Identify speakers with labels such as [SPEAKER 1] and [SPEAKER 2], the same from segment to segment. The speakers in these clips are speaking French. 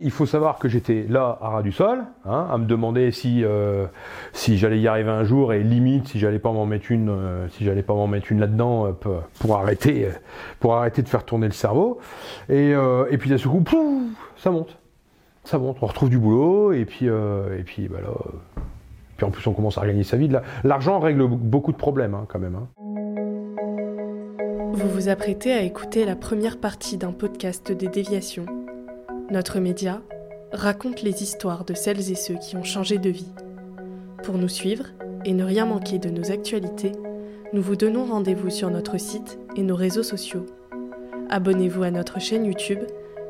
[SPEAKER 1] Il faut savoir que j'étais là à ras du sol, hein, à me demander si, euh, si j'allais y arriver un jour et limite si j'allais pas m'en mettre une, euh, si j'allais pas m'en mettre une là-dedans euh, pour arrêter, pour arrêter de faire tourner le cerveau. Et, et puis d'un seul coup, ça monte, ça monte. On retrouve du boulot et puis et puis bah là, puis en plus on commence à gagner sa vie. L'argent règle beaucoup de problèmes hein, quand même. Hein.
[SPEAKER 2] Vous vous apprêtez à écouter la première partie d'un podcast des déviations notre média raconte les histoires de celles et ceux qui ont changé de vie. Pour nous suivre et ne rien manquer de nos actualités, nous vous donnons rendez-vous sur notre site et nos réseaux sociaux. Abonnez-vous à notre chaîne YouTube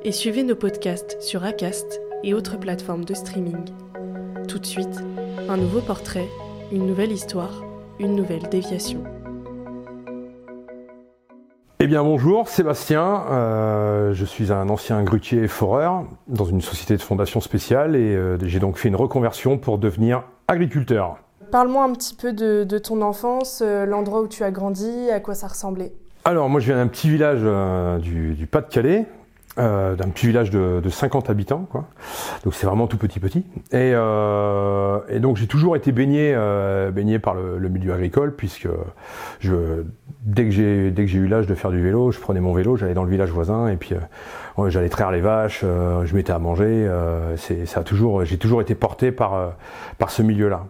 [SPEAKER 2] et suivez nos podcasts sur Acast et autres plateformes de streaming. Tout de suite, un nouveau portrait, une nouvelle histoire, une nouvelle déviation.
[SPEAKER 1] Eh bien bonjour, Sébastien. Euh, je suis un ancien grutier foreur dans une société de fondation spéciale et euh, j'ai donc fait une reconversion pour devenir agriculteur.
[SPEAKER 2] Parle-moi un petit peu de, ton enfance, euh, l'endroit où tu as grandi, à quoi ça ressemblait.
[SPEAKER 1] Alors moi je viens d'un petit village du Pas-de-Calais, euh, d'un petit village de, de, 50 habitants, quoi. Donc c'est vraiment tout petit petit. Et, euh, et donc j'ai toujours été baigné, euh, baigné par le, le, milieu agricole, puisque je, dès que j'ai dès que j'ai eu l'âge de faire du vélo, je prenais mon vélo, j'allais dans le village voisin, et puis euh, j'allais traire les vaches, euh, je mettais à manger. C'est ça a toujours, j'ai toujours été porté par par ce milieu-là.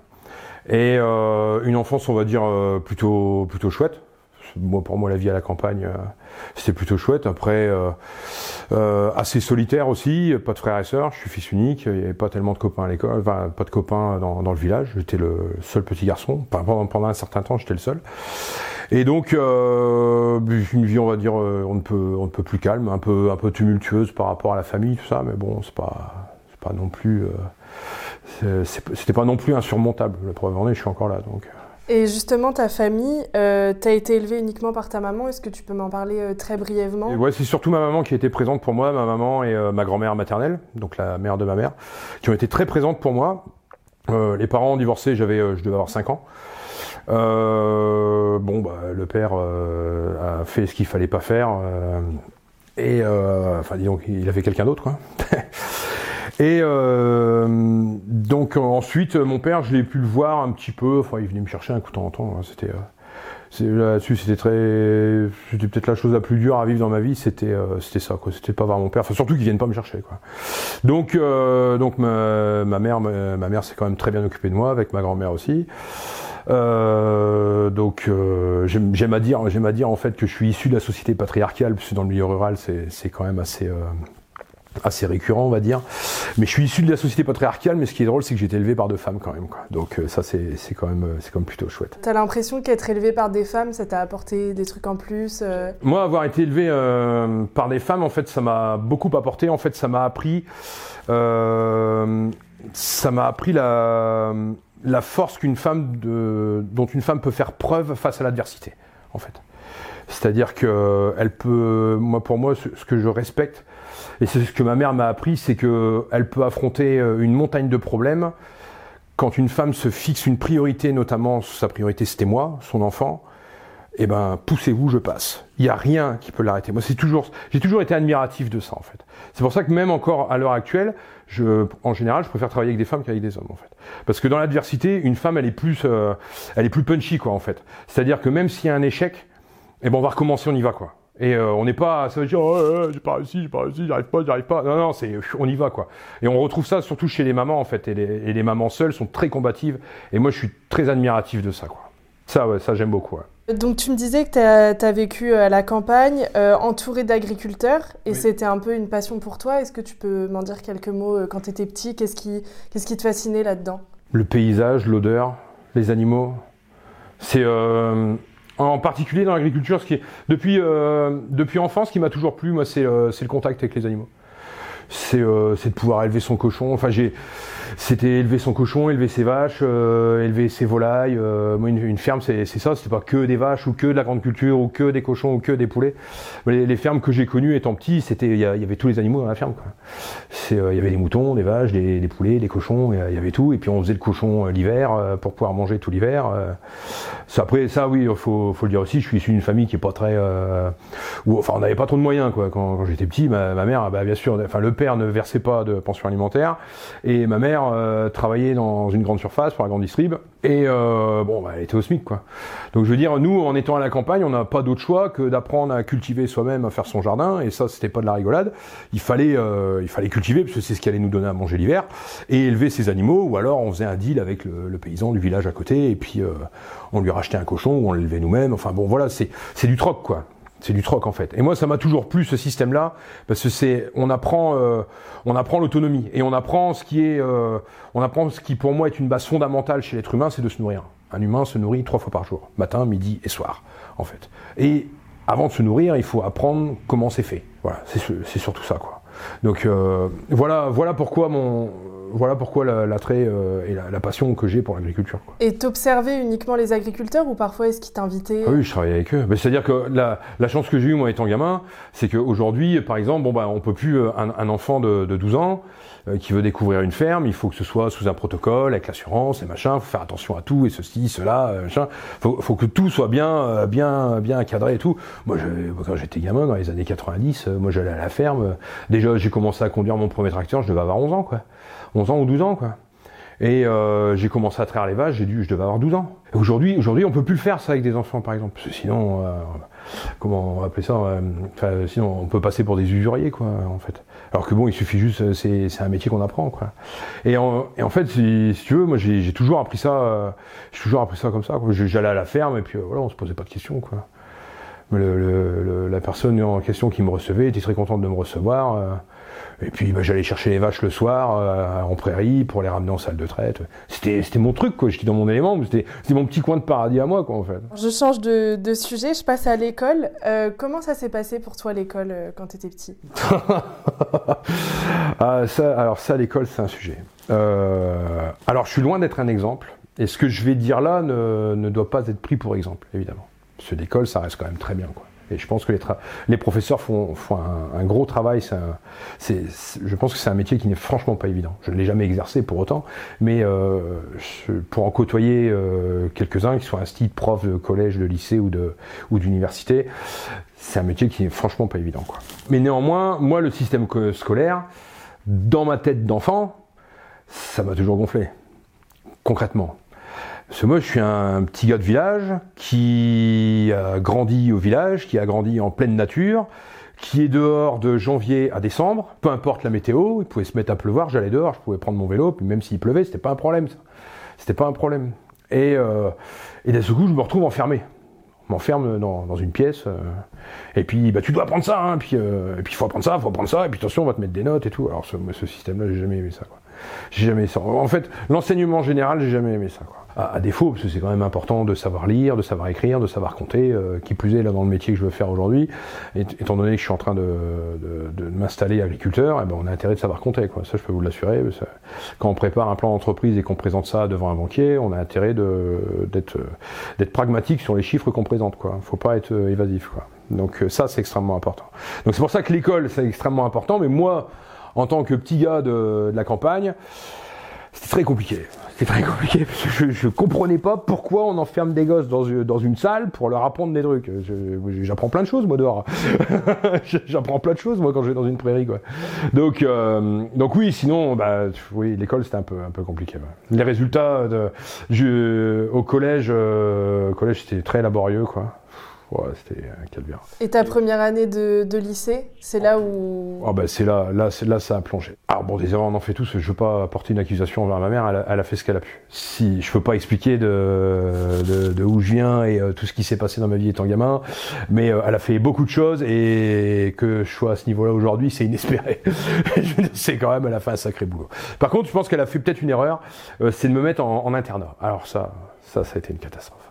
[SPEAKER 1] Et une enfance, on va dire plutôt plutôt chouette pour moi, la vie à la campagne, euh, c'était plutôt chouette. Après, euh, euh, assez solitaire aussi, pas de frères et sœurs. Je suis fils unique. Il n'y avait pas tellement de copains à l'école, enfin, pas de copains dans, le village. J'étais le seul petit garçon. Pendant, un certain temps, j'étais le seul. Et donc, euh, une vie, on va dire, on ne peut, plus calme, un peu, tumultueuse par rapport à la famille, tout ça. Mais bon, c'est pas, pas non plus, c'était pas non plus insurmontable. La preuve en est, je suis encore là, donc.
[SPEAKER 2] Et justement, ta famille, euh, tu as été élevée uniquement par ta maman. Est-ce que tu peux m'en parler euh, très brièvement?
[SPEAKER 1] C'est surtout ma maman qui été présente pour moi, ma maman et euh, ma grand-mère maternelle, donc la mère de ma mère, qui ont été très présentes pour moi. Les parents ont divorcé, j'avais, je devais avoir 5 ans. bon, bah, le père a fait ce qu'il fallait pas faire. et, enfin, disons il avait quelqu'un d'autre, quoi. Et euh, donc ensuite, mon père, je l'ai pu le voir un petit peu. Enfin, il venait me chercher un coup de temps en temps. Hein. C'était euh, là-dessus, c'était très, c'était peut-être la chose la plus dure à vivre dans ma vie. C'était, euh, c'était ça, quoi. C'était pas voir mon père. Enfin, surtout qu'il vienne pas me chercher, quoi. Donc, euh, donc ma, ma mère, ma, ma mère s'est quand même très bien occupée de moi, avec ma grand-mère aussi. Euh, donc euh, j'aime à dire, j'aime à dire en fait que je suis issu de la société patriarcale, puisque dans le milieu rural, c'est quand même assez euh, assez récurrent, on va dire. Mais je suis issu de la société patriarcale, mais ce qui est drôle, c'est que j'ai été élevé par deux femmes quand même. Quoi. Donc euh, ça, c'est quand même, c'est quand même plutôt chouette.
[SPEAKER 2] T'as l'impression qu'être élevé par des femmes, ça t'a apporté des trucs en plus euh?
[SPEAKER 1] Moi, avoir été élevé euh, par des femmes, en fait, ça m'a beaucoup apporté. En fait, ça m'a appris, euh, ça m'a appris la, la force qu'une femme, de, dont une femme peut faire preuve face à l'adversité, en fait. C'est-à-dire que elle peut, moi pour moi, ce que je respecte, et c'est ce que ma mère m'a appris, c'est qu'elle peut affronter euh, une montagne de problèmes quand une femme se fixe une priorité, notamment sa priorité c'était moi, son enfant. Eh ben, poussez-vous, je passe. Il n'y a rien qui peut l'arrêter. Moi, c'est toujours, j'ai toujours été admiratif de ça, en fait. C'est pour ça que même encore à l'heure actuelle, je, en général, je préfère travailler avec des femmes qu'avec des hommes, en fait. Parce que dans l'adversité, une femme, elle est plus, euh, elle est plus punchy, quoi, en fait. C'est-à-dire que même s'il y a un échec, eh ben, on va recommencer, on y va, quoi. Et euh, on n'est pas, ça veut dire, oh, j'ai pas réussi, j'ai pas réussi, j'arrive pas, j'arrive pas. Non, non, c'est, on y va quoi. Et on retrouve ça surtout chez les mamans en fait. Et les, et les mamans seules sont très combatives. Et moi, je suis très admiratif de ça quoi. Ça, ouais, ça j'aime beaucoup. ouais.
[SPEAKER 2] Donc tu me disais que tu as, vécu à la campagne, euh, entouré d'agriculteurs, et
[SPEAKER 1] Oui.
[SPEAKER 2] c'était un peu une passion pour toi. Est-ce que tu peux m'en dire quelques mots euh, quand tu étais petit? Qu'est-ce qui, qu'est-ce qui te fascinait là-dedans?
[SPEAKER 1] Le paysage, l'odeur, les animaux. C'est euh, en particulier dans l'agriculture, ce qui est depuis euh, depuis enfance, ce qui m'a toujours plu, moi, c'est euh, le contact avec les animaux. C'est euh, de pouvoir élever son cochon. Enfin, j'ai c'était élever son cochon, élever ses vaches, euh, élever ses volailles. Euh, une, une ferme, c'est ça. C'était pas que des vaches ou que de la grande culture ou que des cochons ou que des poulets. Les, les fermes que j'ai connues étant petit, c'était il y, y avait tous les animaux dans la ferme. Euh, il y avait des moutons, des vaches, des, des poulets, des cochons, euh, il y avait tout. Et puis on faisait le cochon euh, l'hiver euh, pour pouvoir manger tout l'hiver. euh. Ça, après ça, oui, faut, faut le dire aussi. Je suis issu d'une famille qui est pas très, euh, où, enfin, on n'avait pas trop de moyens quoi. Quand, quand j'étais petit, ma, ma mère, bah, bien sûr, enfin le père ne versait pas de pension alimentaire, et ma mère euh, travaillait dans une grande surface pour la grande distrib. Et euh, bon, bah, elle était au SMIC quoi. Donc je veux dire, nous, en étant à la campagne, on n'a pas d'autre choix que d'apprendre à cultiver soi-même, à faire son jardin. Et ça, c'était pas de la rigolade. Il fallait, euh, il fallait cultiver parce que c'est ce qui allait nous donner à manger l'hiver et élever ses animaux. Ou alors on faisait un deal avec le, le paysan du village à côté et puis euh, on lui rachetait un cochon ou on l'élevait nous-mêmes. Enfin bon, voilà, c'est c'est du troc quoi. C'est du troc en fait. Et moi, ça m'a toujours plu ce système-là parce que c'est, on apprend, euh, on apprend l'autonomie et on apprend ce qui est, euh, on apprend ce qui pour moi est une base fondamentale chez l'être humain, c'est de se nourrir. Un humain se nourrit trois fois par jour, matin, midi et soir, en fait. Et avant de se nourrir, il faut apprendre comment c'est fait. Voilà, c'est su- c'est surtout ça, quoi. Donc euh, voilà, voilà pourquoi mon, voilà pourquoi la- l'attrait euh, et la, la passion que j'ai pour l'agriculture.
[SPEAKER 2] Et t'observais uniquement les agriculteurs ou parfois est-ce qu'ils t'invitaient
[SPEAKER 1] Ah oui, je travaillais avec eux. C'est-à-dire que la, la chance que j'ai eue, moi, étant gamin, c'est qu'aujourd'hui, par exemple, bon, bah, on peut plus, euh, un, un enfant de, de 12 ans qui veut découvrir une ferme, il faut que ce soit sous un protocole, avec l'assurance et machin, faut faire attention à tout, et ceci, cela, euh, machin. Faut, faut que tout soit bien, euh, bien, bien encadré et tout. Moi, quand j'étais gamin, dans les années 90, euh, moi, j'allais à la ferme. euh, Déjà, j'ai commencé à conduire mon premier tracteur, je devais avoir 11 ans, quoi. 11 ans ou 12 ans, quoi. Et euh, j'ai commencé à traire les vaches, j'ai dû, je devais avoir 12 ans. Aujourd'hui, aujourd'hui, on peut plus le faire ça avec des enfants, par exemple. Parce que sinon, euh, comment on va appeler ça euh, Sinon, on peut passer pour des usuriers, quoi, en fait. Alors que bon, il suffit juste, euh, c'est, c'est un métier qu'on apprend, quoi. Et en, et en fait, si, si tu veux, moi, j'ai, toujours appris ça, euh, j'ai toujours appris ça comme ça. J'allais à la ferme et puis euh, voilà, on se posait pas de questions, quoi. Mais le- le- le- la personne en question qui me recevait était très contente de me recevoir. Et puis bah, j'allais chercher les vaches le soir euh, en prairie pour les ramener en salle de traite. C'était, c'était mon truc, quoi. J'étais dans mon élément. C'était, c'était mon petit coin de paradis à moi, quoi, en fait.
[SPEAKER 2] Je change de, de sujet, je passe à l'école. Euh, comment ça s'est passé pour toi l'école euh, quand t'étais petit?
[SPEAKER 1] Ah, ça, alors ça, l'école, c'est un sujet. Alors, je suis loin d'être un exemple. Et ce que je vais dire là ne, ne doit pas être pris pour exemple, évidemment. Parce que l'école, ça reste quand même très bien, quoi. Et je pense que les, professeurs font, un, gros travail. je pense que c'est un métier qui n'est franchement pas évident. Je ne l'ai jamais exercé pour autant, mais euh, pour en côtoyer euh, quelques-uns, qui soient un style prof de collège, de lycée ou de d'université, c'est un métier qui est franchement pas évident. Mais néanmoins, moi, le système co- scolaire, dans ma tête d'enfant, ça m'a toujours gonflé. Concrètement. Parce que moi, je suis un petit gars de village qui a grandi au village, qui a grandi en pleine nature, qui est dehors de janvier à décembre, peu importe la météo, il pouvait se mettre à pleuvoir, j'allais dehors, je pouvais prendre mon vélo, puis même s'il pleuvait, c'était pas un problème. C'était pas un problème. Et, euh, et d'un seul coup, je me retrouve enfermé. On m'enferme dans, dans une pièce, euh, et puis bah, tu dois apprendre ça, hein, puis, euh, et puis il faut apprendre ça, il faut apprendre ça, et puis attention, on va te mettre des notes et tout. Alors ce, ce système-là, j'ai jamais aimé ça. Quoi. J'ai jamais ça. En fait, l'enseignement général, j'ai jamais aimé ça. Quoi. À, défaut, parce que c'est quand même important de savoir lire, de savoir écrire, de savoir compter, euh, qui plus est là dans le métier que je veux faire aujourd'hui, étant donné que je suis en train de, de, de m'installer agriculteur, eh ben, on a intérêt de savoir compter. Quoi. Ça, je peux vous l'assurer. Quand on prépare un plan d'entreprise et qu'on présente ça devant un banquier, on a intérêt de- d'être pragmatique sur les chiffres qu'on présente. Quoi. Faut pas être euh, évasif. Quoi. Donc euh, ça, c'est extrêmement important. Donc c'est pour ça que l'école, c'est extrêmement important. Mais moi, en tant que petit gars de, la campagne, c'était très compliqué. C'était très compliqué je, je comprenais pas pourquoi on enferme des gosses dans, une- dans une salle pour leur apprendre des trucs. J'apprends plein de choses moi dehors. J'apprends plein de choses moi quand je vais dans une prairie quoi. Donc euh, donc oui, sinon bah oui l'école c'était un peu un peu compliqué. Les résultats de, je- au collège euh, collège c'était très laborieux quoi. Ouais, c'était un calvaire.
[SPEAKER 2] Et ta première année de, de lycée, c'est là où.
[SPEAKER 1] Ah bah c'est là, là, c'est là ça a plongé. Alors bon, des erreurs on en fait tous. Je veux pas porter une accusation envers ma mère. Elle a, elle a fait ce qu'elle a pu. Si je peux pas expliquer de, de, de où je viens et euh, tout ce qui s'est passé dans ma vie étant gamin, mais euh, elle a fait beaucoup de choses et que je sois à ce niveau-là aujourd'hui, c'est inespéré. C'est quand même, elle a fait un sacré boulot. Par contre, je pense qu'elle a fait peut-être une erreur, euh, c'est de me mettre en, en internat. Alors ça, ça, ça a été une catastrophe.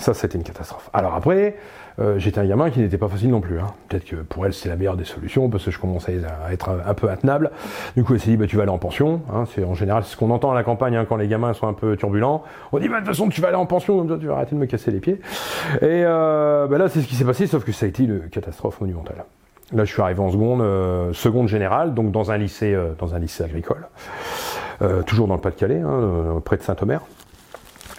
[SPEAKER 1] Ça, c'était une catastrophe. Alors après, euh, j'étais un gamin qui n'était pas facile non plus. Hein. Peut-être que pour elle, c'est la meilleure des solutions parce que je commençais à être un, peu intenable. Du coup, elle s'est dit, bah, tu vas aller en pension. Hein. C'est en général ce qu'on entend à la campagne hein, quand les gamins sont un peu turbulents. On dit, bah, de toute façon, tu vas aller en pension, comme ça, tu vas arrêter de me casser les pieds. Et euh, bah, là, c'est ce qui s'est passé, sauf que ça a été une catastrophe monumentale. Là, je suis arrivé en seconde, euh, seconde générale, donc dans un lycée, dans un lycée agricole, toujours dans le Pas-de-Calais, près de Saint-Omer.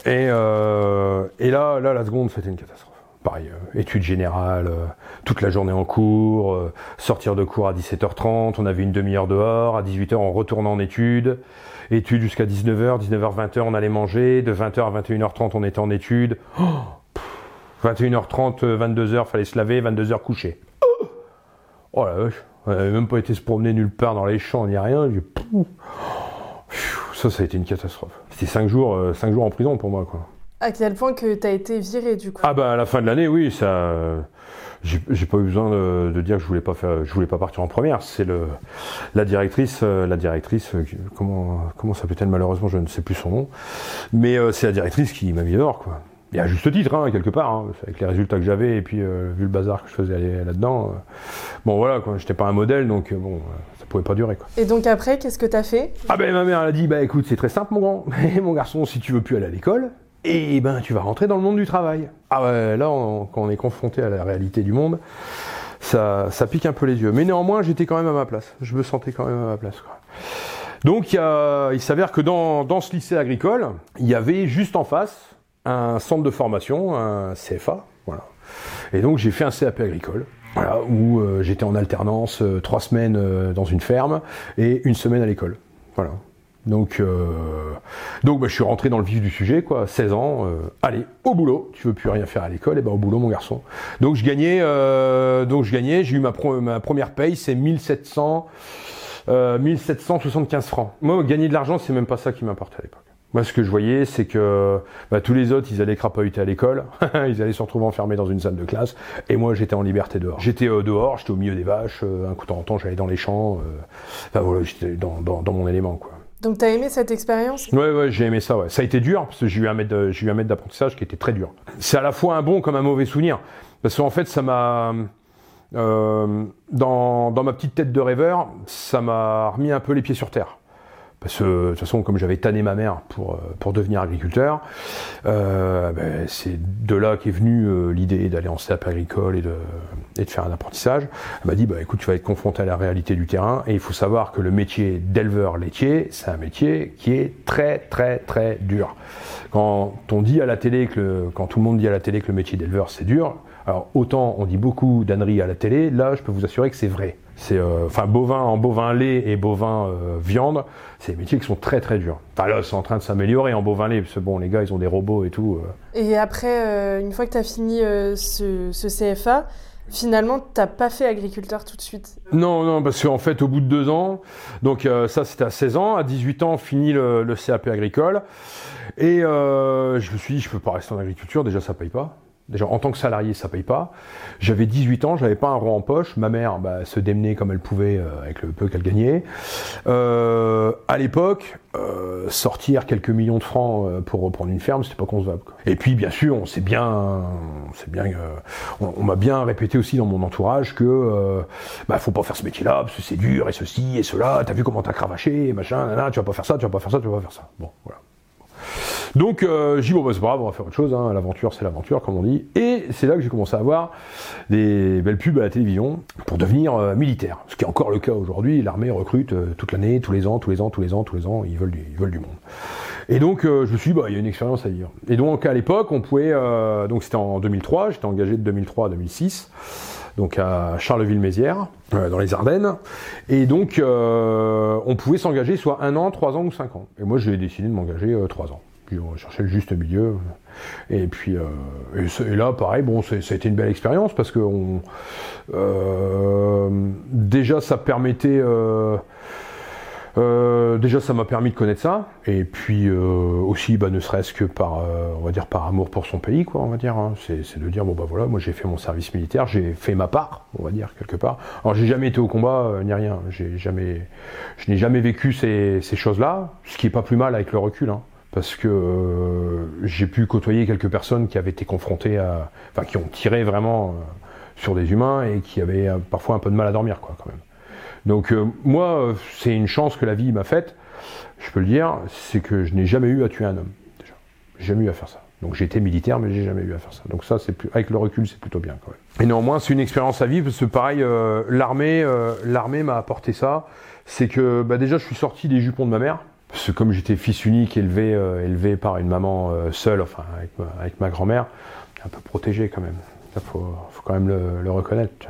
[SPEAKER 1] Et, euh, et là, là, la seconde, c'était une catastrophe. Pareil, euh, études générales, euh, toute la journée en cours, euh, sortir de cours à 17h30, on avait une demi-heure dehors, à 18h on retournait en études, études jusqu'à 19h, 19h, 20h on allait manger, de 20h à 21h30 on était en études, oh, pff, 21h30, euh, 22h fallait se laver, 22h coucher. Oh la vache, on n'avait même pas été se promener nulle part dans les champs ni rien, j'ai- pouf. Pfiou, ça ça a été une catastrophe. C'était 5 jours, euh, cinq jours en prison pour moi quoi.
[SPEAKER 2] À quel point que t'as été viré du coup?
[SPEAKER 1] Ah bah à la fin de l'année, oui, ça. euh, J'ai pas eu besoin de, de dire que je voulais pas faire, je voulais pas partir en première. C'est le la directrice, euh, la directrice, euh, comment comment s'appelait-elle malheureusement, je ne sais plus son nom, mais c'est la directrice qui m'a mis dehors quoi. Et à juste titre, hein, quelque part, hein, avec les résultats que j'avais et puis euh, vu le bazar que je faisais aller là-dedans. euh, bon voilà, quoi, j'étais pas un modèle, donc euh, bon, euh, ça pouvait pas durer quoi.
[SPEAKER 2] Et donc après, qu'est-ce que t'as fait?
[SPEAKER 1] Ah ben ma mère elle a dit bah écoute c'est très simple mon grand, mon garçon si tu veux plus aller à l'école, et ben tu vas rentrer dans le monde du travail. Ah ouais là on- quand on est confronté à la réalité du monde, ça, ça pique un peu les yeux. Mais néanmoins j'étais quand même à ma place, je me sentais quand même à ma place. Quoi. Donc il, y a- il s'avère que dans, dans ce lycée agricole, il y avait juste en face un centre de formation, un CFA, voilà. Et donc j'ai fait un CAP agricole. Voilà, où euh, j'étais en alternance euh, trois semaines euh, dans une ferme et une semaine à l'école. Voilà. Donc, euh, donc bah, je suis rentré dans le vif du sujet, quoi. 16 ans, euh, allez, au boulot. Tu veux plus rien faire à l'école, et ben au boulot, mon garçon. Donc je gagnais, euh, donc je gagnais. J'ai eu ma, première paye, c'est 1700, euh, 1775 francs. Moi, gagner de l'argent, c'est même pas ça qui m'importait à l'époque. Moi, ce que je voyais, c'est que bah, tous les autres, ils allaient crapahuter à l'école, ils allaient se retrouver enfermés dans une salle de classe, et moi, j'étais en liberté dehors. J'étais euh, dehors, j'étais au milieu des vaches, euh, un coup de temps en temps, j'allais dans les champs, euh, enfin voilà, j'étais dans, dans, dans mon élément, quoi.
[SPEAKER 2] Donc t'as aimé cette expérience?
[SPEAKER 1] Ouais, ouais, j'ai aimé ça, ouais. Ça a été dur, parce que j'ai eu un maître, de- j'ai eu un maître d'apprentissage qui était très dur. C'est à la fois un bon comme un mauvais souvenir. Parce qu'en fait, ça m'a, euh, dans, dans ma petite tête de rêveur, ça m'a remis un peu les pieds sur terre. Parce que, de toute façon, comme j'avais tanné ma mère pour, euh, pour devenir agriculteur, euh, ben, c'est de là qu'est venue euh, l'idée d'aller en CAP agricole et de, et de faire un apprentissage. Elle m'a dit, bah, écoute, tu vas être confronté à la réalité du terrain et il faut savoir que le métier d'éleveur laitier, c'est un métier qui est très, très, très dur. Quand on dit à la télé que le, quand tout le monde dit à la télé que le métier d'éleveur c'est dur, alors autant on dit beaucoup d'âneries à la télé, là je peux vous assurer que c'est vrai. C'est euh, enfin bovin en bovin lait et bovin euh, viande, c'est des métiers qui sont très très durs. Enfin là c'est en train de s'améliorer en bovin lait parce que bon les gars ils ont des robots et tout. euh.
[SPEAKER 2] Et après, euh, une fois que t'as fini euh, ce, ce CFA, finalement, t'as pas fait agriculteur tout de suite.
[SPEAKER 1] Non non parce qu'en fait au bout de deux ans, donc euh, ça c'était à 16 ans, à 18 ans fini le, le CAP agricole et euh, je me suis dit je peux pas rester en agriculture déjà ça paye pas. Déjà, en tant que salarié, ça paye pas. J'avais 18 ans, j'avais pas un rond en poche. Ma mère bah, se démenait comme elle pouvait euh, avec le peu qu'elle gagnait. Euh, à l'époque, euh, sortir quelques millions de francs euh, pour reprendre une ferme, c'était pas concevable. quoi. Et puis, bien sûr, on sait bien, on m'a bien répété aussi dans mon entourage que bah, faut pas faire ce métier-là parce que c'est dur et ceci et cela. T'as vu comment t'as cravaché, machin, nanana, tu vas pas faire ça, tu vas pas faire ça, tu vas pas faire ça. Bon, voilà. Donc euh, j'ai dit bon bah c'est pas grave, on va faire autre chose, hein. l'aventure c'est l'aventure comme on dit. Et c'est là que j'ai commencé à avoir des belles pubs à la télévision pour devenir euh, militaire. Ce qui est encore le cas aujourd'hui, l'armée recrute euh, toute l'année, tous les ans, tous les ans, tous les ans, tous les ans, ils veulent du, ils veulent du monde. Et donc euh, je me suis dit bah il y a une expérience à vivre. Et donc à l'époque on pouvait, donc c'était en 2003, j'étais engagé de 2003 à 2006 donc à Charleville-Mézières, euh, dans les Ardennes. Et donc, euh, on pouvait s'engager soit un an, trois ans ou cinq ans. Et moi, j'ai décidé de m'engager euh, trois ans. Puis on cherchait le juste milieu. Et puis et, là, pareil, bon, été une belle expérience parce que on, déjà ça permettait déjà, ça m'a permis de connaître ça, et puis euh, aussi, bah, ne serait-ce que par, euh, on va dire, par amour pour son pays, quoi, on va dire. Hein. C'est de dire, bon bah voilà, moi j'ai fait mon service militaire, j'ai fait ma part, on va dire quelque part. Alors j'ai jamais été au combat ni rien, j'ai jamais, je n'ai jamais vécu ces, ces choses-là, ce qui est pas plus mal avec le recul, hein, parce que j'ai pu côtoyer quelques personnes qui avaient été confrontées à, enfin, qui ont tiré vraiment sur des humains et qui avaient parfois un peu de mal à dormir, quoi, quand même. Donc euh, moi, c'est une chance que la vie m'a faite, je peux le dire, c'est que je n'ai jamais eu à tuer un homme. Déjà. Jamais eu à faire ça. Donc j'ai été militaire, mais j'ai jamais eu à faire ça. Donc ça, c'est plus, avec le recul, c'est plutôt bien quand même. Et néanmoins, c'est une expérience à vivre parce que pareil, euh, l'armée, euh, l'armée m'a apporté ça. C'est que bah, déjà, je suis sorti des jupons de ma mère. Parce que comme j'étais fils unique, élevé, élevé par une maman seule, enfin avec ma, grand-mère, un peu protégé quand même. Il faut, faut, quand même le, le reconnaître. Tu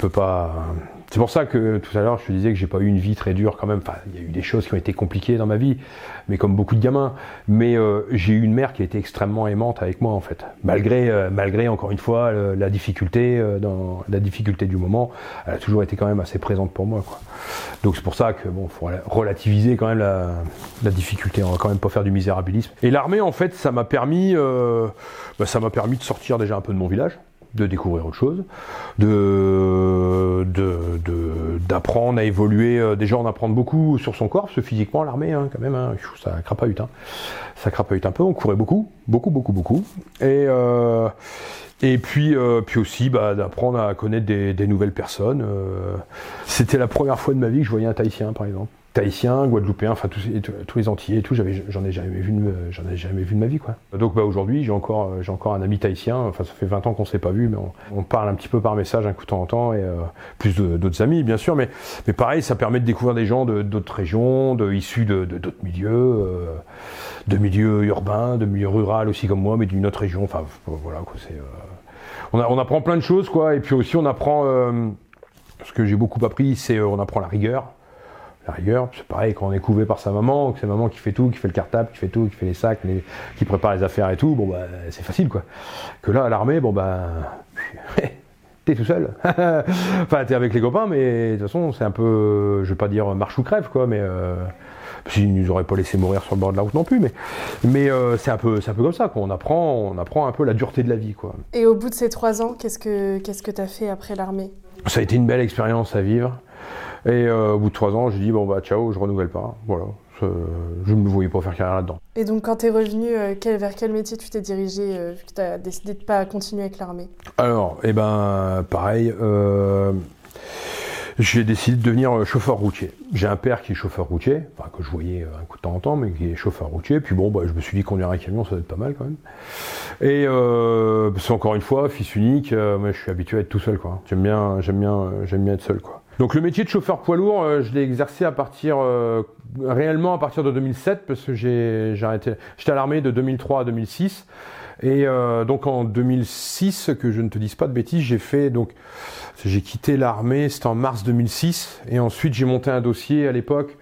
[SPEAKER 1] peut pas c'est pour ça que tout à l'heure je te disais que j'ai pas eu une vie très dure quand même. Enfin, il y a eu des choses qui ont été compliquées dans ma vie, mais comme beaucoup de gamins. Mais euh, j'ai eu une mère qui a été extrêmement aimante avec moi en fait, malgré euh, malgré encore une fois la difficulté euh, dans la difficulté du moment, elle a toujours été quand même assez présente pour moi quoi. Donc c'est pour ça que bon, faut relativiser quand même la, la, difficulté. On va quand même pas faire du misérabilisme. Et l'armée en fait, ça m'a permis, bah, ça m'a permis de sortir déjà un peu de mon village de découvrir autre chose, de, d'apprendre à évoluer. Euh, déjà, on apprend beaucoup sur son corps, parce que physiquement, l'armée, hein, quand même, hein, ça crapahute. Hein. Ça crapahute un peu. On courait beaucoup, beaucoup, beaucoup, beaucoup. Et euh, puis, euh, puis aussi bah, d'apprendre à connaître des, des nouvelles personnes. C'était la première fois de ma vie que je voyais un Tahitien, par exemple tahitien, guadeloupéen, enfin tous, tous les Antillais et tout, j'en ai jamais vu, j'en ai jamais vu de ma vie quoi. Donc bah, aujourd'hui j'ai encore, j'ai encore un ami tahitien. Enfin ça fait 20 ans qu'on s'est pas vu, mais on, parle un petit peu par message un coup de temps en temps et euh, plus d'autres amis bien sûr, mais mais pareil ça permet de découvrir des gens d'autres régions, de issus de d'autres milieux, euh, de milieux urbains, de milieux ruraux aussi comme moi, mais d'une autre région. Enfin voilà quoi, c'est euh, on, on, apprend plein de choses quoi, et puis aussi on apprend ce que j'ai beaucoup appris, c'est on apprend la rigueur rigueur, c'est pareil quand on est couvé par sa maman, que c'est maman qui fait tout, qui fait le cartable, qui fait tout, qui fait les sacs, qui prépare les affaires et tout, bon bah c'est facile quoi. Que là à l'armée, bon bah t'es tout seul. enfin t'es avec les copains, mais de toute façon c'est un peu, je vais pas dire marche ou crève quoi, mais euh, s'ils nous auraient pas laissé mourir sur le bord de la route non plus, mais mais euh, c'est un peu c'est un peu comme ça qu'on apprend, on apprend un peu la dureté de la vie quoi.
[SPEAKER 2] Et au bout de ces trois ans, qu'est-ce que qu'est-ce que t'as fait après l'armée?
[SPEAKER 1] Ça a été une belle expérience à vivre. Et euh, au bout de trois ans, j'ai dit bon bah ciao, je renouvelle pas. Voilà, je ne me voyais pas faire carrière là-dedans.
[SPEAKER 2] Et donc quand tu es revenu, euh, vers quel métier tu t'es dirigé euh, vu que tu as décidé de pas continuer avec l'armée?
[SPEAKER 1] Alors, eh ben pareil. j'ai décidé de devenir chauffeur routier. J'ai un père qui est chauffeur routier, enfin que je voyais un coup de temps en temps, mais qui est chauffeur routier. Puis bon, bah, je me suis dit conduire un camion, ça doit être pas mal quand même. Et c'est encore une fois, fils unique, moi je suis habitué à être tout seul quoi. J'aime bien, j'aime bien, j'aime bien être seul quoi. Donc le métier de chauffeur poids lourd, euh, je l'ai exercé à partir euh, réellement à partir de 2007 parce que j'ai arrêté. J'étais à l'armée de 2003 à 2006 et euh, donc en 2006, que je ne te dise pas de bêtises, j'ai fait donc j'ai quitté l'armée, c'était en mars 2006 et ensuite j'ai monté un dossier à l'époque.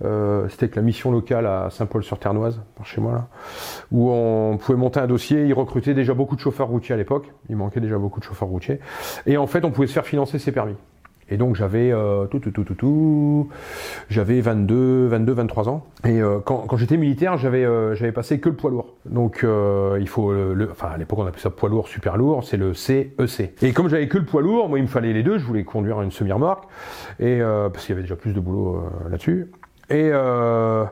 [SPEAKER 1] c'était avec la mission locale à Saint-Paul-sur-Ternoise, par chez moi là, où on pouvait monter un dossier. Ils recrutaient déjà beaucoup de chauffeurs routiers à l'époque. Il manquait déjà beaucoup de chauffeurs routiers. Et en fait, on pouvait se faire financer ses permis. Et donc j'avais euh, tout, tout, tout, tout, tout, j'avais 22, 22, 23 ans. Et euh, quand, j'étais militaire, j'avais euh, j'avais passé que le poids lourd. Donc euh, il faut le, enfin à l'époque on appelait ça poids lourd, super lourd, c'est le CEC. E et comme j'avais que le poids lourd, moi il me fallait les deux, je voulais conduire une semi-remorque et parce qu'il y avait déjà plus de boulot là-dessus. Et euh,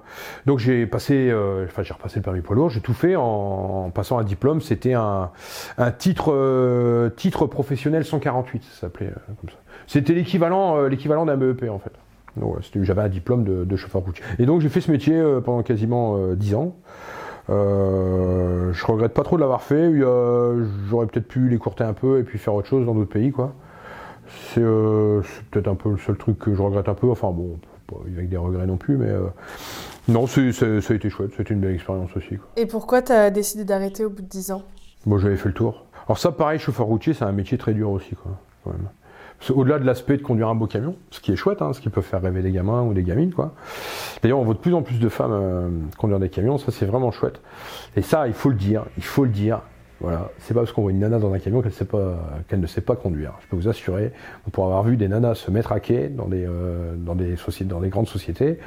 [SPEAKER 1] donc j'ai passé, euh, enfin j'ai repassé le permis poids lourd, j'ai tout fait en, passant un diplôme. C'était un, titre, euh, titre professionnel 148, ça s'appelait comme ça. C'était l'équivalent, l'équivalent d'un BEP en fait. J'avais un diplôme de, chauffeur routier. Et donc j'ai fait ce métier pendant quasiment euh, 10 ans. je regrette pas trop de l'avoir fait. J'aurais peut-être pu l'écourter un peu et puis faire autre chose dans d'autres pays quoi. C'est peut-être un peu le seul truc que je regrette un peu. Enfin bon, pas avec des regrets non plus, mais non, ça a été chouette. C'était une belle expérience aussi. Quoi.
[SPEAKER 2] Et pourquoi tu as décidé d'arrêter au bout de 10 ans?
[SPEAKER 1] Moi, j'avais fait le tour. Alors ça, pareil, chauffeur routier, c'est un métier très dur aussi, quoi, quand même. Au-delà de l'aspect de conduire un beau camion, ce qui est chouette, hein, ce qui peut faire rêver des gamins ou des gamines, quoi. D'ailleurs, on voit de plus en plus de femmes euh, conduire des camions, ça c'est vraiment chouette. Et ça, il faut le dire, il faut le dire. Voilà, c'est pas parce qu'on voit une nana dans un camion qu'elle ne sait pas conduire. Je peux vous assurer, pour avoir vu des nanas se mettre à quai dans des, euh, dans grandes sociétés,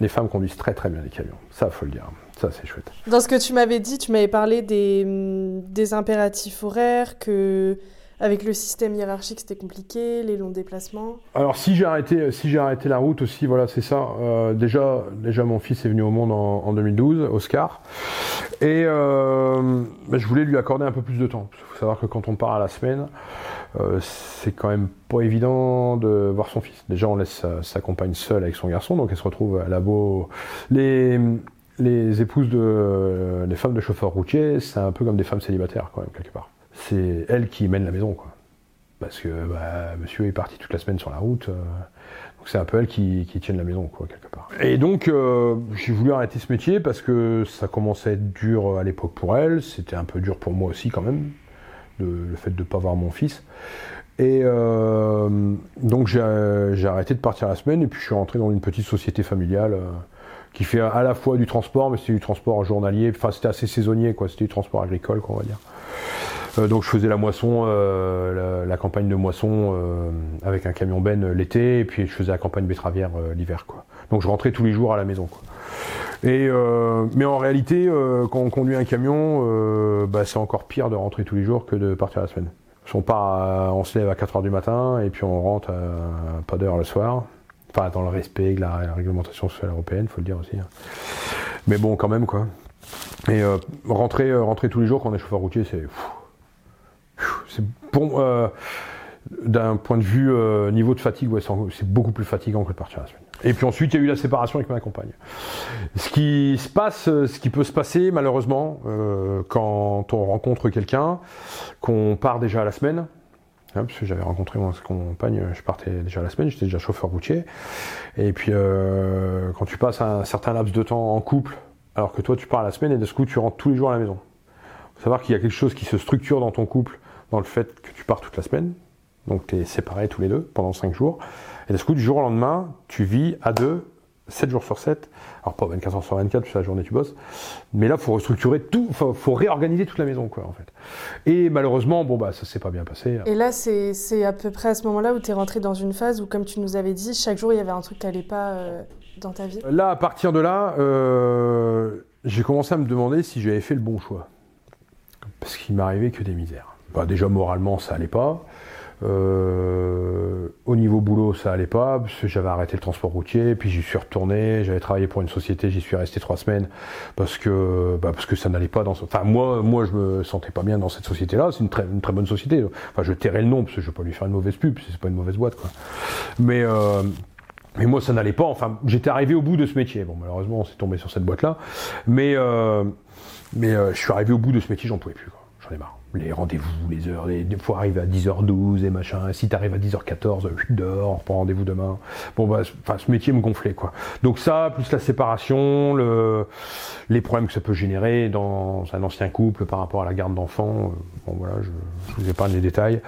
[SPEAKER 1] les femmes conduisent très très bien les camions. Ça, faut le dire. Ça, c'est chouette.
[SPEAKER 2] Dans ce que tu m'avais dit, tu m'avais parlé des impératifs horaires, que avec le système hiérarchique, c'était compliqué, les longs déplacements.
[SPEAKER 1] Alors si j'ai arrêté, si j'ai arrêté la route aussi, voilà, c'est ça. Euh, déjà, déjà mon fils est venu au monde en, 2012, Oscar, et euh, bah, je voulais lui accorder un peu plus de temps. Il faut savoir que quand on part à la semaine, euh, c'est quand même pas évident de voir son fils. Déjà, on laisse sa, compagne seule avec son garçon, donc elle se retrouve à la beau. Les les épouses de les femmes de chauffeurs routiers, c'est un peu comme des femmes célibataires quand même quelque part c'est elle qui mène la maison, quoi. Parce que bah, monsieur est parti toute la semaine sur la route, euh, donc c'est un peu elle qui, qui tient la maison, quoi, quelque part. Et donc euh, j'ai voulu arrêter ce métier parce que ça commençait à être dur à l'époque pour elle, c'était un peu dur pour moi aussi quand même, le fait de ne pas voir mon fils. Et euh, donc j'ai arrêté de partir la semaine et puis je suis rentré dans une petite société familiale qui fait à la fois du transport, mais c'était du transport journalier, enfin c'était assez saisonnier, quoi, c'était du transport agricole, quoi, on va dire. Euh, donc je faisais la moisson, euh, la, campagne de moisson euh, avec un camion ben l'été, et puis je faisais la campagne betteravière l'hiver. Quoi. Donc je rentrais tous les jours à la maison. Quoi. Et, mais en réalité, quand on conduit un camion, bah, c'est encore pire de rentrer tous les jours que de partir la semaine. On, part on se lève à 4h du matin et puis on rentre à pas d'heure le soir. Enfin, dans le respect de la, réglementation sociale européenne, faut le dire aussi. Hein. Mais bon, quand même, quoi. Et rentrer, rentrer tous les jours quand on est chauffeur routier, c'est c'est bon. Euh, d'un point de vue euh, niveau de fatigue, c'est beaucoup plus fatigant que de partir la semaine. Et puis ensuite, il y a eu la séparation avec ma compagne. Ce qui se passe, ce qui peut se passer malheureusement, euh, quand on rencontre quelqu'un, qu'on part déjà à la semaine, hein, parce que j'avais rencontré mon compagne, je partais déjà à la semaine, j'étais déjà chauffeur routier. Et puis quand tu passes un certain laps de temps en couple, alors que toi tu pars à la semaine et de ce coup tu rentres tous les jours à la maison. Faut savoir qu'il y a quelque chose qui se structure dans ton couple dans le fait que tu pars toute la semaine, donc tu es séparés tous les deux pendant 5 jours, et du coup, du jour au lendemain, tu vis à deux, 7 jours sur 7, alors pas 24 heures sur 24, puisque la journée tu bosses, mais là, il faut restructurer tout, il faut, réorganiser toute la maison, quoi, en fait. Et malheureusement, bon, bah, ça s'est pas bien passé.
[SPEAKER 2] Et là, c'est à peu près à ce moment-là où tu es rentré dans une phase où, comme tu nous avais dit, chaque jour, il y avait un truc qui n'allait pas euh, dans ta vie
[SPEAKER 1] Là, à partir de là, euh, j'ai commencé à me demander si j'avais fait le bon choix. Parce qu'il m'arrivait que des misères. Bah, déjà moralement ça allait pas. Euh, au niveau boulot, ça allait pas, j'avais arrêté le transport routier, puis j'y suis retourné, j'avais travaillé pour une société, j'y suis resté trois semaines, parce que, bah, parce que ça n'allait pas dans Enfin, moi, moi, je me sentais pas bien dans cette société-là, c'est une très, bonne société. Enfin, je tairai le nom, parce que je vais pas lui faire une mauvaise pub, c'est pas une mauvaise boîte. Mais, euh, mais moi, ça n'allait pas, enfin, j'étais arrivé au bout de ce métier. Bon, malheureusement, on s'est tombé sur cette boîte-là, mais, euh, mais je suis arrivé au bout de ce métier, j'en pouvais plus, J'en ai marre les rendez-vous, les heures, des fois arriver à 10h12 et machin. Si t'arrives à 10h14, je dehors, on rendez-vous demain. Bon bah, enfin, ce métier me gonflait quoi. Donc ça, plus la séparation, le, les problèmes que ça peut générer dans un ancien couple par rapport à la garde d'enfants. Euh, bon voilà, je, je vous épargne les détails.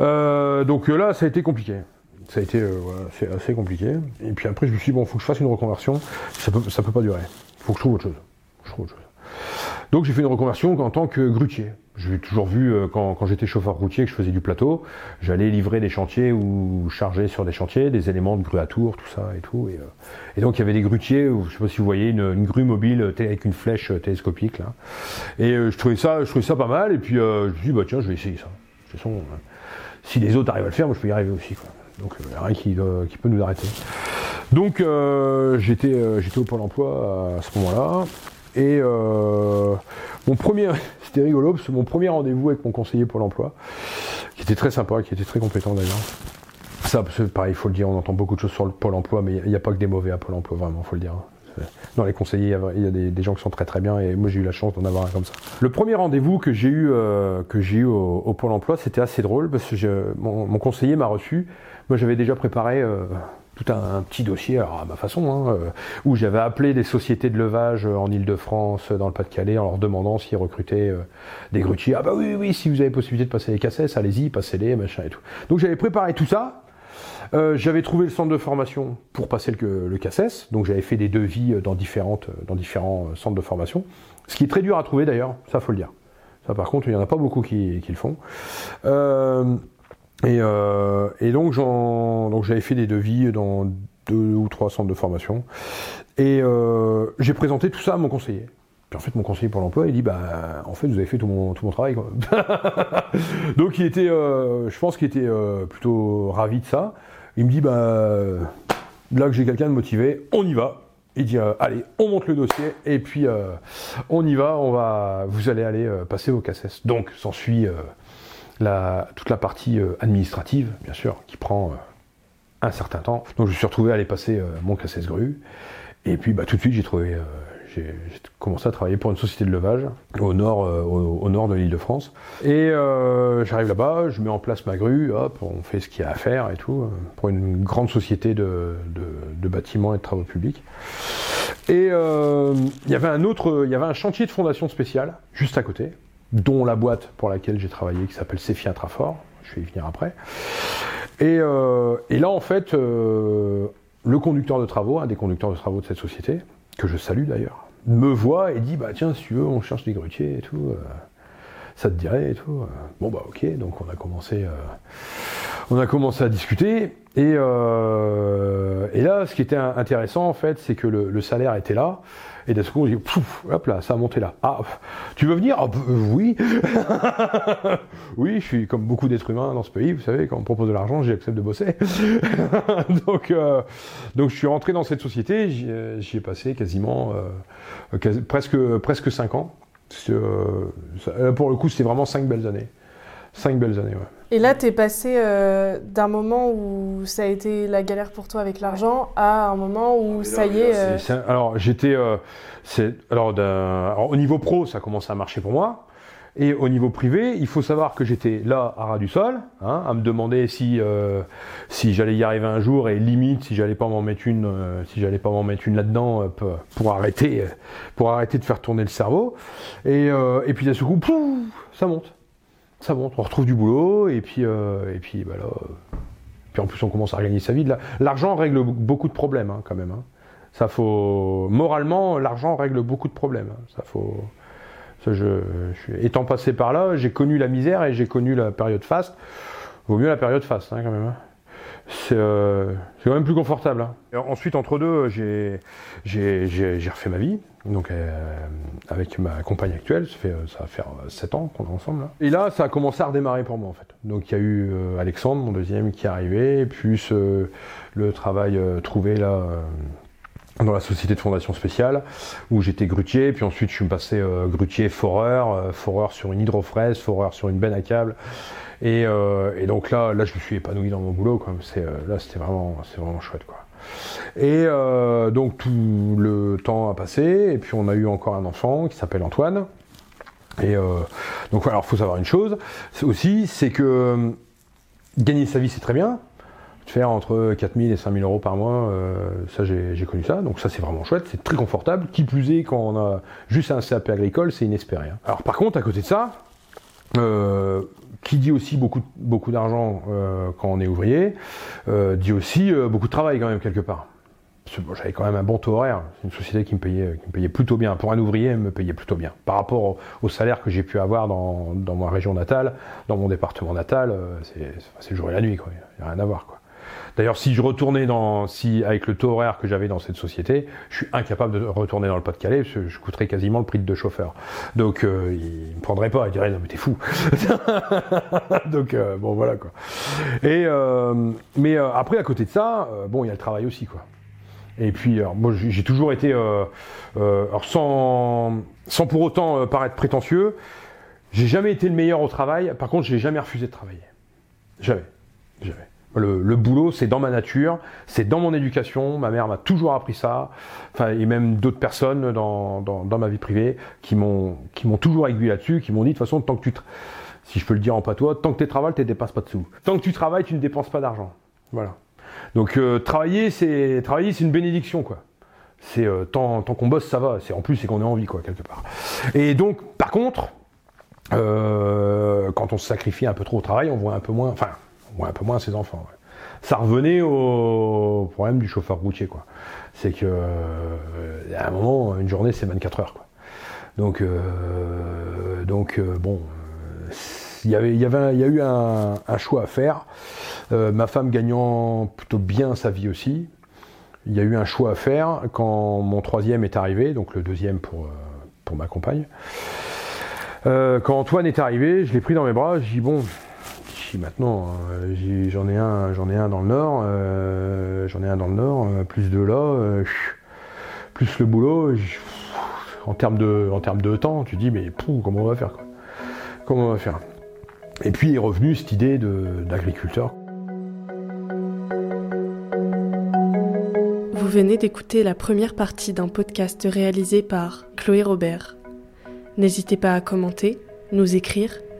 [SPEAKER 1] Euh, donc là, ça a été compliqué. Ça a été, euh, assez compliqué. Et puis après, je me suis dit bon, faut que je fasse une reconversion. Ça peut, ça peut pas durer. Faut que. Je trouve autre chose. Donc j'ai fait une reconversion en tant que grutier. J'ai toujours vu euh, quand, j'étais chauffeur routier que je faisais du plateau, j'allais livrer des chantiers ou charger sur des chantiers des éléments de grue à tour, tout ça et tout. Et, euh, donc il y avait des grutiers, je sais pas si vous voyez, une, grue mobile avec une flèche télescopique là. Et euh, je trouvais ça, je trouvais ça pas mal. Et puis je me suis dit bah tiens, je vais essayer ça. De toute façon, si les autres arrivent à le faire, moi je peux y arriver aussi. Quoi. Donc il n'y a rien qui, qui, peut nous arrêter. Donc j'étais j'étais au pôle emploi à ce moment-là. Et euh, mon premier, c'était rigolo, parce que mon premier rendez-vous avec mon conseiller Pôle emploi, qui était très sympa, qui était très compétent d'ailleurs. Ça, pareil, il faut le dire, on entend beaucoup de choses sur le Pôle emploi, mais il n'y a, pas que des mauvais à Pôle emploi, vraiment, faut le dire. Dans les conseillers, il y a des, gens qui sont très très bien, et moi j'ai eu la chance d'en avoir un comme ça. Le premier rendez-vous que j'ai eu, euh, que j'ai eu au, Pôle emploi, c'était assez drôle, parce que mon, conseiller m'a reçu. Moi j'avais déjà préparé. Euh, tout un, petit dossier, alors à ma façon, hein, euh, où j'avais appelé des sociétés de levage en Ile-de-France, dans le Pas-de-Calais, en leur demandant s'ils recrutaient des grutiers. Ah bah oui, oui, si vous avez possibilité de passer les cassettes, allez-y, passez-les, machin et tout. Donc j'avais préparé tout ça. j'avais trouvé le centre de formation pour passer le, le donc j'avais fait des devis dans, différentes, dans différents centres de formation, ce qui est très dur à trouver d'ailleurs, ça faut le dire. Ça par contre, il n'y en a pas beaucoup qui, le font. Euh, euh, et, donc, donc j'avais fait des devis dans deux ou trois centres de formation. Et euh, j'ai présenté tout ça à mon conseiller. Puis en fait, mon conseiller pour l'emploi, il dit bah en fait, vous avez fait tout mon, tout mon travail. Quoi. donc il était, euh, je pense qu'il était plutôt ravi de ça. Il me dit bah là que j'ai quelqu'un de motivé, on y va. Il dit allez, on monte le dossier et puis on y va, on va, vous allez aller passer vos cassettes. Donc s'ensuit toute la partie euh, administrative, bien sûr, qui prend euh, un certain temps. Donc je me suis retrouvé à aller passer euh, mon cassesse grue. Et puis bah, tout de suite, j'ai commencé à travailler pour une société de levage au nord, de l'île de France. Et j'arrive là-bas, je mets en place ma grue, hop, on fait ce qu'il y a à faire et tout, pour une grande société de, bâtiments et de travaux publics. Et il y avait un autre, il y avait un chantier de fondation spécial juste à côté, dont la boîte pour laquelle j'ai travaillé qui s'appelle Cephia Trafort. Je vais y venir après. Et, euh, là, en fait, euh, le conducteur de travaux, un des conducteurs de travaux de cette société, que je salue d'ailleurs, me voit et dit Bah tiens, si tu veux, on cherche des grutiers et tout. Euh, ça te dirait et tout. Bon bah ok, donc on a commencé, on a commencé à discuter. Et, et là, ce qui était intéressant en fait, c'est que le salaire était là. Et d'un coup, on dit, pouf, hop là, ça a monté là. Ah, tu veux venir? Ah, euh, Oui. oui, je suis comme beaucoup d'êtres humains dans ce pays, vous savez, quand on me propose de l'argent, j'accepte de bosser. donc, euh, donc, je suis rentré dans cette société, j'y euh, ai passé quasiment presque, presque 5 ans. pour le coup, c'était vraiment 5 belles années. 5 belles années, ouais.
[SPEAKER 2] Et là, tu es passé euh, d'un moment où ça a été la galère pour toi avec l'argent à un moment où ça y est. Euh,
[SPEAKER 1] alors, j'étais. Euh, alors, au niveau pro, ça commence à marcher pour moi. Et au niveau privé, il faut savoir que j'étais là à ras du sol, hein, à me demander si si j'allais y arriver un jour et limite si j'allais pas m'en mettre une si j'allais pas m'en mettre une là-dedans pour arrêter pour arrêter de faire tourner le cerveau. Et, et puis d'un seul coup, pouf, ça monte ça monte, on retrouve du boulot, et puis, euh, et puis, bah là, euh, puis en plus on commence à gagner sa vie. L'argent règle beaucoup de problèmes hein, quand même. Hein. Ça faut, moralement, l'argent règle beaucoup de problèmes. Hein. Ça faut, ça, je, étant passé par là, j'ai connu la misère et j'ai connu la période faste. Vaut mieux la période faste quand même. Euh, c'est quand même plus confortable. ensuite, entre deux, j'ai refait ma vie donc euh, avec ma compagne actuelle, ça, fait, ça va faire 7 ans qu'on est ensemble. Là. Et là, ça a commencé à redémarrer pour moi en fait. Donc il y a eu euh, Alexandre, mon deuxième, qui est arrivé, plus euh, le travail trouvé là dans la société de fondation spéciale où j'étais grutier, puis ensuite je suis passé grutier foreur, foreur sur une hydrofraise, foreur sur une benne à câble. Et, et, donc là, là je me suis épanoui dans mon boulot. Quoi. C'est, là c'était vraiment, c'est vraiment chouette quoi. Et euh, donc tout le temps a passé, et puis on a eu encore un enfant qui s'appelle Antoine. Et euh, donc il faut savoir une chose aussi, c'est que euh, gagner sa vie c'est très bien. Faire entre 4000 et 5000 euros par mois, ça j'ai connu ça, donc ça c'est vraiment chouette, c'est très confortable. Qui plus est, quand on a juste un CAP agricole, c'est inespéré. Hein. Alors par contre, à côté de ça, qui dit aussi beaucoup, beaucoup d'argent euh, quand on est ouvrier, euh, dit aussi euh, beaucoup de travail quand même quelque part. J'avais quand même un bon taux horaire. C'est une société qui me, payait, plutôt bien. Pour un ouvrier, elle me payait plutôt bien. Par rapport au, salaire que j'ai pu avoir dans, dans, ma région natale, dans mon département natal, c'est le jour et la nuit. Il n'y a rien à voir. Quoi. D'ailleurs, si je retournais dans, si avec le taux horaire que j'avais dans cette société, je suis incapable de retourner dans le Pas-de-Calais, parce que je coûterais quasiment le prix de deux chauffeurs. Donc, euh, il me prendrait pas, il dirait non mais t'es fou. Donc euh, bon voilà quoi. Et euh, mais euh, après à côté de ça, bon il y a le travail aussi quoi. Et puis moi j'ai toujours été, alors sans sans pour autant paraître prétentieux, j'ai jamais été le meilleur au travail. Par contre, j'ai jamais refusé de travailler. Jamais, jamais. Le, boulot, c'est dans ma nature, c'est dans mon éducation. Ma mère m'a toujours appris ça, enfin, et même d'autres personnes dans, dans, ma vie privée qui m'ont qui m'ont toujours aiguillé là-dessus, qui m'ont dit de toute façon, tant que tu, si je peux le dire en patois, tant que tu travailles, tu ne dépenses pas de sous. Tant que tu travailles, tu ne dépenses pas d'argent. Voilà. Donc euh, travailler, c'est travailler, c'est une bénédiction, quoi. C'est euh, tant, tant qu'on bosse, ça va. C'est en plus, c'est qu'on ait envie, quoi, quelque part. Et donc, par contre, euh, quand on se sacrifie un peu trop au travail, on voit un peu moins, enfin, un peu moins ses enfants. Ça revenait au problème du chauffeur routier, quoi. C'est que euh, à un moment, une journée, c'est 24 heures, quoi. Donc, euh, donc euh, bon, il y avait, y avait, a eu un, choix à faire. Ma femme gagnant plutôt bien sa vie aussi. Il y a eu un choix à faire quand mon troisième est arrivé, donc le deuxième pour, ma compagne. Quand Antoine est arrivé, je l'ai pris dans mes bras, j'ai dit bon, maintenant j'ai- j'en ai un, j'en ai un dans le nord, euh, j'en ai un dans le nord, euh, plus deux là, euh, plus le boulot. en termes de, en termes de temps, tu dis mais pou, comment on va faire quoi? Comment on va faire? Et puis est revenue cette idée de- d'agriculteur.
[SPEAKER 2] Vous venez d'écouter la première partie d'un podcast réalisé par Chloé Robert. N'hésitez pas à commenter, nous écrire